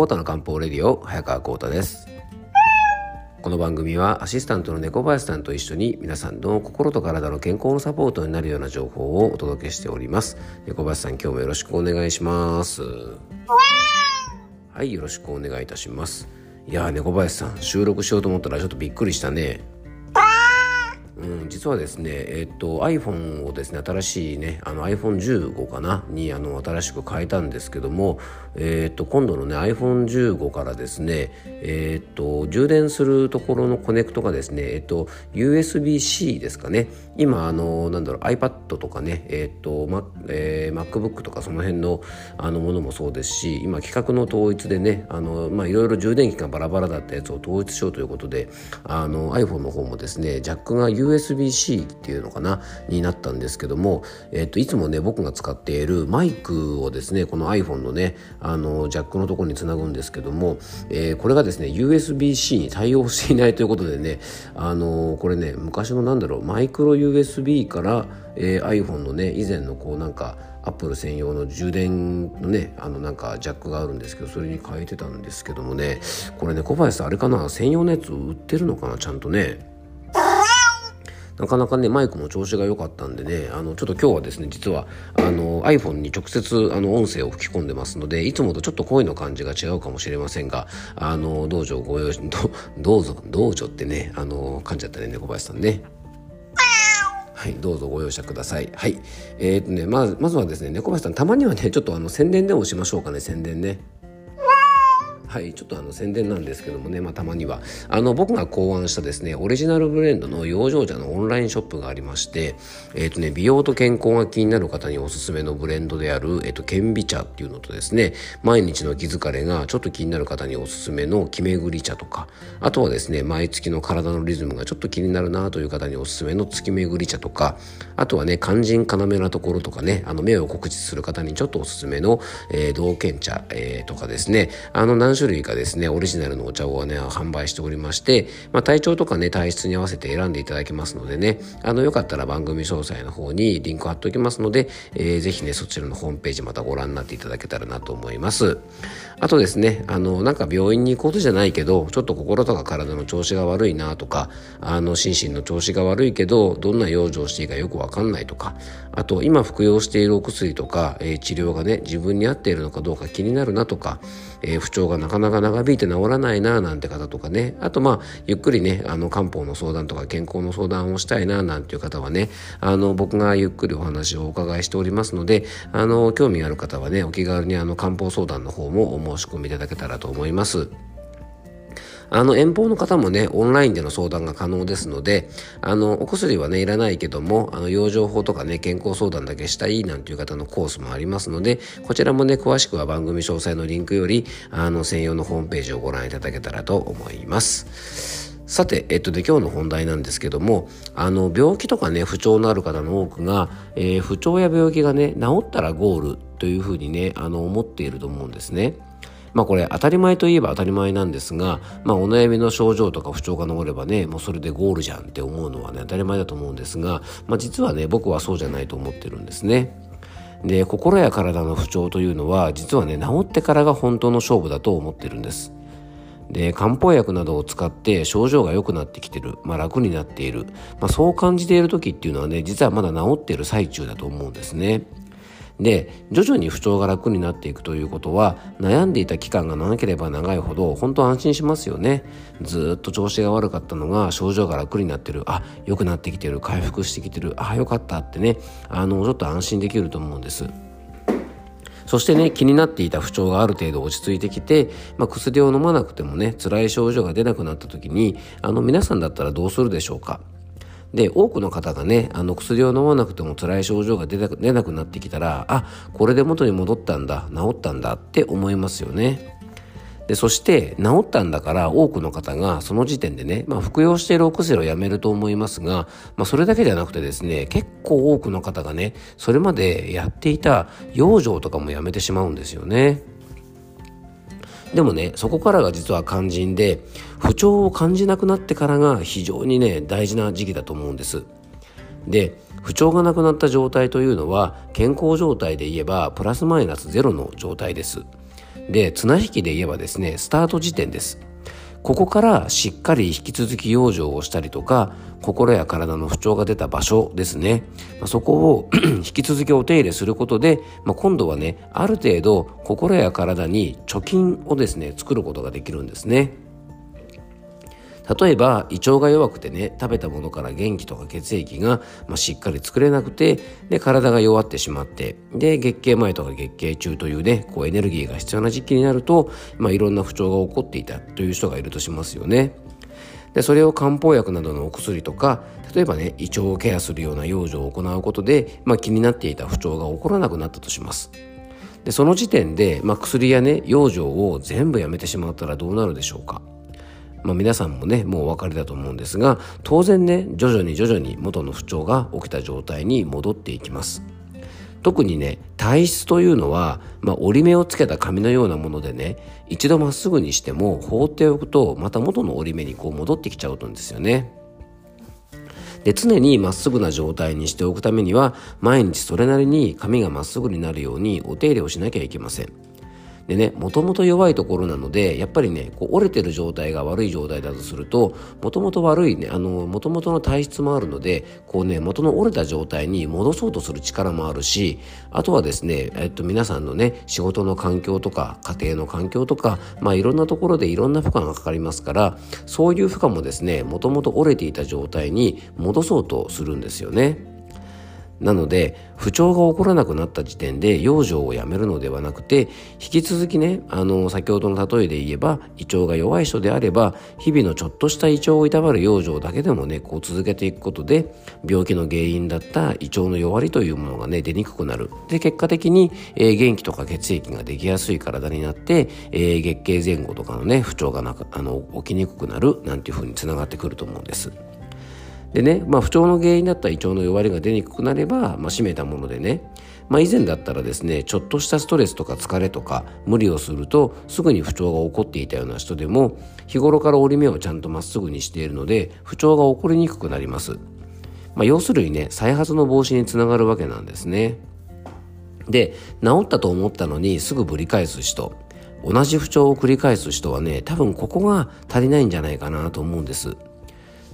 コータの漢方レディオ早川コータです。この番組はアシスタントの猫林さんと一緒に皆さんの心と体の健康のサポートになるような情報をお届けしております。猫林さん今日もよろしくお願いします。はいよろしくお願いいたします。いや猫林さん収録しようと思ったらちょっとびっくりしたね。うん、実はですね、えっと、iPhone をですね新しいねあの iPhone15 かなにあの新しく変えたんですけども、えっと、今度のね iPhone15 からですね、えっと、充電するところのコネクトがですね、えっと、USB-C ですかね。今あのなんだろう iPad とかね、えっとまえー、MacBook とかその辺のあのものもそうですし今規格の統一でねあの、まあ、いろいろ充電器がバラバラだったやつを統一しようということであの iPhone の方もですねジャックが USB USB-C っていうのかなになったんですけども、えっと、いつもね僕が使っているマイクをですねこの iPhone のねあのジャックのところにつなぐんですけども、えー、これがですね USB-C に対応していないということでねあのこれね昔のなんだろうマイクロ USB から、えー、iPhone のね以前のこうなんかアップル専用の充電のねあのなんかジャックがあるんですけどそれに変えてたんですけどもねこれね小林さんあれかな専用のやつ売ってるのかなちゃんとね。なかなかねマイクも調子が良かったんでねあのちょっと今日はですね実はあの iPhone に直接あの音声を吹き込んでますのでいつもとちょっと声の感じが違うかもしれませんがあの道場ご用心どうぞ道場ってねあの噛んじゃったね猫林さんね。はい、どうぞご容赦ください。はい。えー、とね、まず、まずはですね、猫林さん、たまにはね、ちょっとあの、宣伝でもしましょうかね、宣伝ね。はいちょっとあの宣伝なんですけどもね、まあ、たまには。あの僕が考案したですねオリジナルブレンドの養生茶のオンラインショップがありましてえ、ー、とね美容と健康が気になる方におすすめのブレンドである、えっ、ー、と顕微茶っていうのとですね毎日の気疲れがちょっと気になる方におすすめの気巡り茶とかあとはですね毎月の体のリズムがちょっと気になるなという方におすすめの月巡り茶とかあとはね肝心要なところとかねあの目を告知する方にちょっとおすすめの、えー、道賢茶、えー、とかですねあの何種類かですねオリジナルのお茶をね販売しておりまして、まあ、体調とかね体質に合わせて選んでいただけますのでねあのよかったら番組詳細の方にリンク貼っておきますので、えー、ぜひねそちらのホームページまたご覧になっていただけたらなと思います。あとですねあのなんか病院に行くことじゃないけどちょっと心とか体の調子が悪いなとかあの心身の調子が悪いけどどんな養生していいかよくわかんないとかあと今服用しているお薬とか、えー、治療がね自分に合っているのかどうか気になるなとか、えー、不調がなかなか長引いて治らないななんて方とかねあとまあゆっくりねあの漢方の相談とか健康の相談をしたいななんていう方はねあの僕がゆっくりお話をお伺いしておりますのであの興味ある方はねお気軽にあの漢方相談の方もお申し込みいただけたらと思います。あの遠方の方もねオンラインでの相談が可能ですのであのお薬はねいらないけどもあの養生法とかね健康相談だけしたいなんていう方のコースもありますのでこちらもね詳しくは番組詳細のリンクよりあの専用のホームページをご覧いただけたらと思います。さて、えっと、で今日の本題なんですけどもあの病気とかね不調のある方の多くが、えー、不調や病気がね治ったらゴールというふうにねあの思っていると思うんですね。まあこれ当たり前といえば当たり前なんですが、まあお悩みの症状とか不調が治ればね、もうそれでゴールじゃんって思うのはね、当たり前だと思うんですが、まあ実はね、僕はそうじゃないと思ってるんですね。で、心や体の不調というのは、実はね、治ってからが本当の勝負だと思ってるんです。で漢方薬などを使って症状が良くなってきてる、まあ、楽になっている、まあ、そう感じている時っていうのはね実はまだ治っている最中だと思うんですね。で徐々に不調が楽になっていくということは悩んでいた期間が長ければ長いほど本当安心しますよね。ずっと調子が悪かったのが症状が楽になってる。あ良くなってきてる。回復してきてる。あよかったってね。あのちょっと安心できると思うんです。そしてね気になっていた不調がある程度落ち着いてきて、まあ、薬を飲まなくてもね辛い症状が出なくなった時にあの皆さんだったらどうするでしょうか。で多くの方がねあの薬を飲まなくても辛い症状が出出なくなってきたらあこれで元に戻ったんだ治ったんだって思いますよね。でそして治ったんだから多くの方がその時点でね、まあ、服用しているお薬をやめると思いますが、まあ、それだけじゃなくてですね結構多くの方がねそれまでやっていた養生とかもやめてしまうんですよね。でもねそこからが実は肝心で不調を感じなくなってからが非常にね大事な時期だと思うんです。で不調がなくなった状態というのは健康状態で言えばプラスマイナスゼロの状態です。で綱引きで言えばですねスタート時点です。ここからしっかり引き続き養生をしたりとか心や体の不調が出た場所ですね、まあ、そこを 引き続きお手入れすることで、まあ、今度はねある程度心や体に貯金をですね作ることができるんですね。例えば胃腸が弱くてね食べたものから元気とか血液が、まあ、しっかり作れなくてで体が弱ってしまってで月経前とか月経中というねこうエネルギーが必要な時期になると、まあ、いろんな不調が起こっていたという人がいるとしますよね。でそれを漢方薬などのお薬とか例えばね胃腸をケアするような養生を行うことで、まあ、気になっていた不調が起こらなくなったとします。でその時点で、まあ、薬やね養生を全部やめてしまったらどうなるでしょうかまあ、皆さんもねもうお分かりだと思うんですが当然ね徐々に徐々に元の不調が起きた状態に戻っていきます。特にね体質というのは、まあ、折り目をつけた紙のようなものでね一度まっすぐにしても放っておくとまた元の折り目にこう戻ってきちゃうとんですよね。で常にまっすぐな状態にしておくためには毎日それなりに紙がまっすぐになるようにお手入れをしなきゃいけません。でねもともと弱いところなのでやっぱりねこう折れてる状態が悪い状態だとするともともと悪いねあのもともとの体質もあるのでこうね元の折れた状態に戻そうとする力もあるしあとはですね、えっと、皆さんのね仕事の環境とか家庭の環境とかまあいろんなところでいろんな負荷がかかりますからそういう負荷もですねもともと折れていた状態に戻そうとするんですよね。なので不調が起こらなくなった時点で養生をやめるのではなくて引き続きねあの先ほどの例えで言えば胃腸が弱い人であれば日々のちょっとした胃腸をいたわる養生だけでもねこう続けていくことで病気の原因だった胃腸の弱りというものがね出にくくなるで結果的に、えー、元気とか血液ができやすい体になって、えー、月経前後とかのね不調がなくあの起きにくくなるなんていうふうにつながってくると思うんです。でね、まあ、不調の原因だった胃腸の弱りが出にくくなれば、まあ、締めたものでね、まあ、以前だったらですねちょっとしたストレスとか疲れとか無理をするとすぐに不調が起こっていたような人でも日頃から折り目をちゃんとまっすぐにしているので不調が起こりにくくなります、まあ、要するにね再発の防止につながるわけなんですね。で治ったと思ったのにすぐぶり返す人同じ不調を繰り返す人はね多分ここが足りないんじゃないかなと思うんです。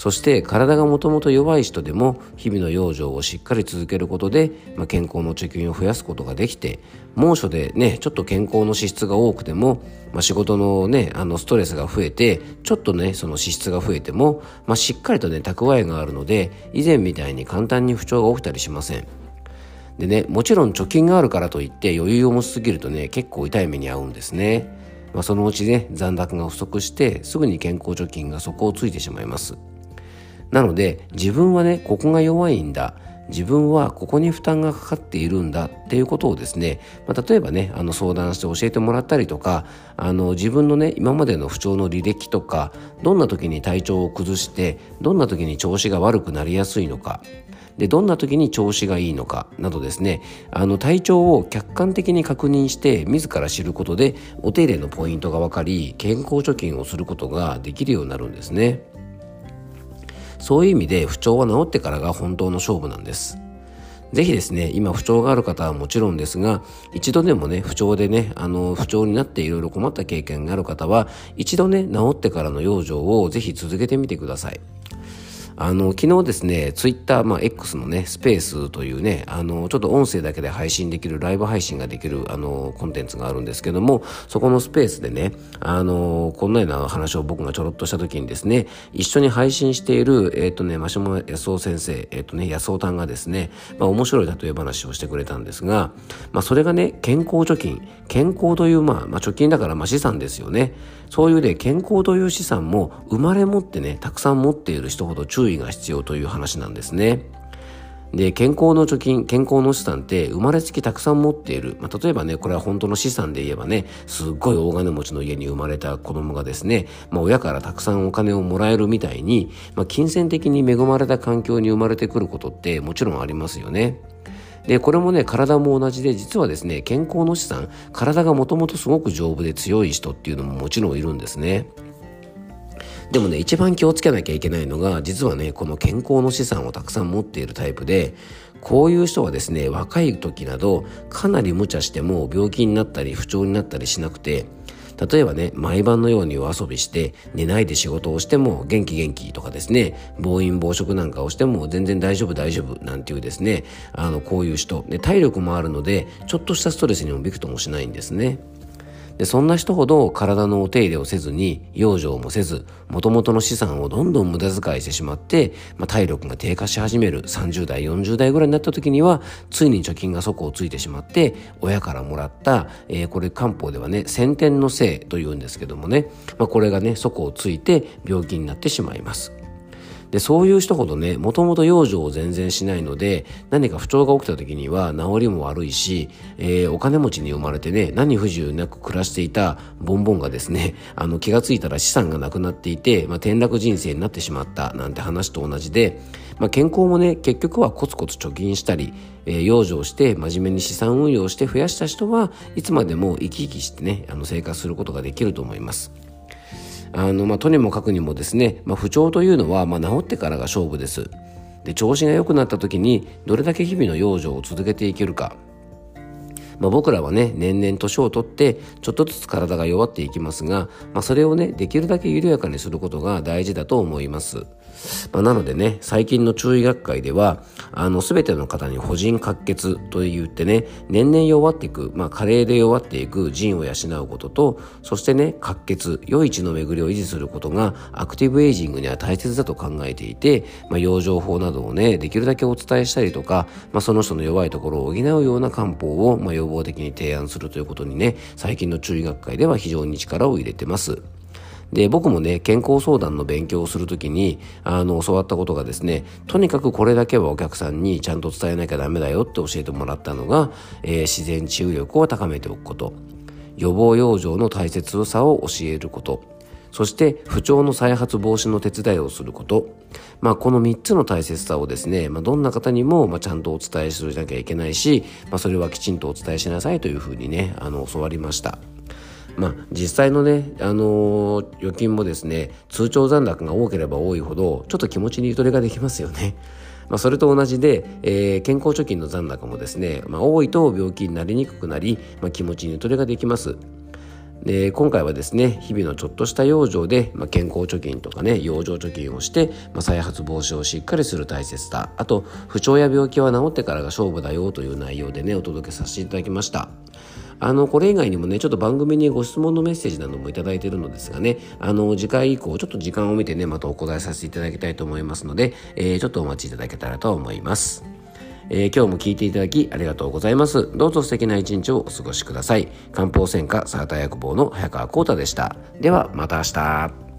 そして体がもともと弱い人でも日々の養生をしっかり続けることで、まあ、健康の貯金を増やすことができて猛暑でねちょっと健康の支出が多くても、まあ、仕事のねあのストレスが増えてちょっとねその支出が増えても、まあ、しっかりとね蓄えがあるので以前みたいに簡単に不調が起きたりしません。でねもちろん貯金があるからといって余裕を持ちすぎるとね結構痛い目に遭うんですね。まあ、そのうちね残高が不足してすぐに健康貯金が底をついてしまいます。なので自分はねここが弱いんだ自分はここに負担がかかっているんだっていうことをですね、まあ、例えばねあの相談して教えてもらったりとかあの自分のね今までの不調の履歴とかどんな時に体調を崩してどんな時に調子が悪くなりやすいのかでどんな時に調子がいいのかなどですねあの体調を客観的に確認して自ら知ることでお手入れのポイントが分かり健康貯金をすることができるようになるんですね。そういう意味で不調は治ってからが本当の勝負なんです。ぜひですね、今不調がある方はもちろんですが、一度でもね、不調でね、あの、不調になっていろいろ困った経験がある方は、一度ね、治ってからの養生をぜひ続けてみてください。あの昨日ですねツイッター、まあ、X のねスペースというねあのちょっと音声だけで配信できるライブ配信ができるあのコンテンツがあるんですけどもそこのスペースでねあのこんなような話を僕がちょろっとした時にですね一緒に配信しているえっ、ー、とねマシモ康夫先生えっ、ー、とね安尾さんがですね、まあ、面白い例え話をしてくれたんですが、まあ、それがね健康貯金健康という、まあ、まあ貯金だからまあ資産ですよね。そういうね健康という資産も生まれ持ってねたくさん持っている人ほど注意が必要という話なんですね。で健康の貯金健康の資産って生まれつきたくさん持っている、まあ、例えばねこれは本当の資産で言えばねすっごい大金持ちの家に生まれた子供がですね、まあ、親からたくさんお金をもらえるみたいに、まあ、金銭的に恵まれた環境に生まれてくることってもちろんありますよね。でこれもね体も同じで実はですね健康の資産体がもともとすごく丈夫で強い人っていうのももちろんいるんですね。でもね一番気をつけなきゃいけないのが実はねこの健康の資産をたくさん持っているタイプでこういう人はですね若い時などかなり無茶しても病気になったり不調になったりしなくて例えばね毎晩のように夜遊びして寝ないで仕事をしても元気元気とかですね暴飲暴食なんかをしても全然大丈夫大丈夫なんていうですねあのこういう人で体力もあるのでちょっとしたストレスにもびくともしないんですね。でそんな人ほど体のお手入れをせずに養生もせずもともとの資産をどんどん無駄遣いしてしまって、まあ、体力が低下し始める30代40代ぐらいになった時にはついに貯金が底をついてしまって親からもらった、えー、これ漢方ではね先天の性というんですけどもね、まあ、これがね底をついて病気になってしまいます。でそういう人ほどねもともと養生を全然しないので何か不調が起きた時には治りも悪いし、えー、お金持ちに生まれてね何不自由なく暮らしていたボンボンがですね あの気がついたら資産がなくなっていて、まあ、転落人生になってしまったなんて話と同じで、まあ、健康もね結局はコツコツ貯金したり、えー、養生して真面目に資産運用して増やした人はいつまでも生き生きしてねあの生活することができると思います。あの、まあ、とにもかくにもですね、まあ、不調というのは、まあ、治ってからが勝負です。で調子が良くなった時にどれだけ日々の養生を続けていけるか、まあ、僕らはね年々年をとってちょっとずつ体が弱っていきますが、まあ、それをねできるだけ緩やかにすることが大事だと思います。まあ、なのでね最近の中医学会ではあの全ての方に補人滑血と言ってね年々弱っていく、まあ、加齢で弱っていく腎を養うこととそしてね滑血良い血の巡りを維持することがアクティブエイジングには大切だと考えていて、まあ、養生法などをねできるだけお伝えしたりとか、まあ、その人の弱いところを補うような漢方を、まあ、予防的に提案するということにね最近の中医学会では非常に力を入れてます。で、僕もね、健康相談の勉強をするときに、あの、教わったことがですね、とにかくこれだけはお客さんにちゃんと伝えなきゃダメだよって教えてもらったのが、えー、自然治癒力を高めておくこと、予防養生の大切さを教えること、そして不調の再発防止の手伝いをすること。まあこの3つの大切さをですね、まあ、どんな方にもまあちゃんとお伝えしなきゃいけないし、まあ、それはきちんとお伝えしなさいというふうにね、あの教わりました。まあ、実際のね、あのー、預金もですね通帳残高が多ければ多いほどちょっと気持ちにゆとりができますよね。まあ、それと同じで、えー、健康貯金の残高もですね、まあ、多いと病気になりにくくなり、まあ、気持ちにゆとりができます。で今回はですね日々のちょっとした養生で、まあ、健康貯金とかね養生貯金をして、まあ、再発防止をしっかりする大切さあと不調や病気は治ってからが勝負だよという内容でねお届けさせていただきました。あの、これ以外にもね、ちょっと番組にご質問のメッセージなどもいただいてるのですがね、あの、次回以降、ちょっと時間を見てね、またお答えさせていただきたいと思いますので、えー、ちょっとお待ちいただけたらと思います。えー、今日も聞いていただきありがとうございます。どうぞ素敵な一日をお過ごしください。漢方専科サーター薬房の早川幸太でした。ではまた明日。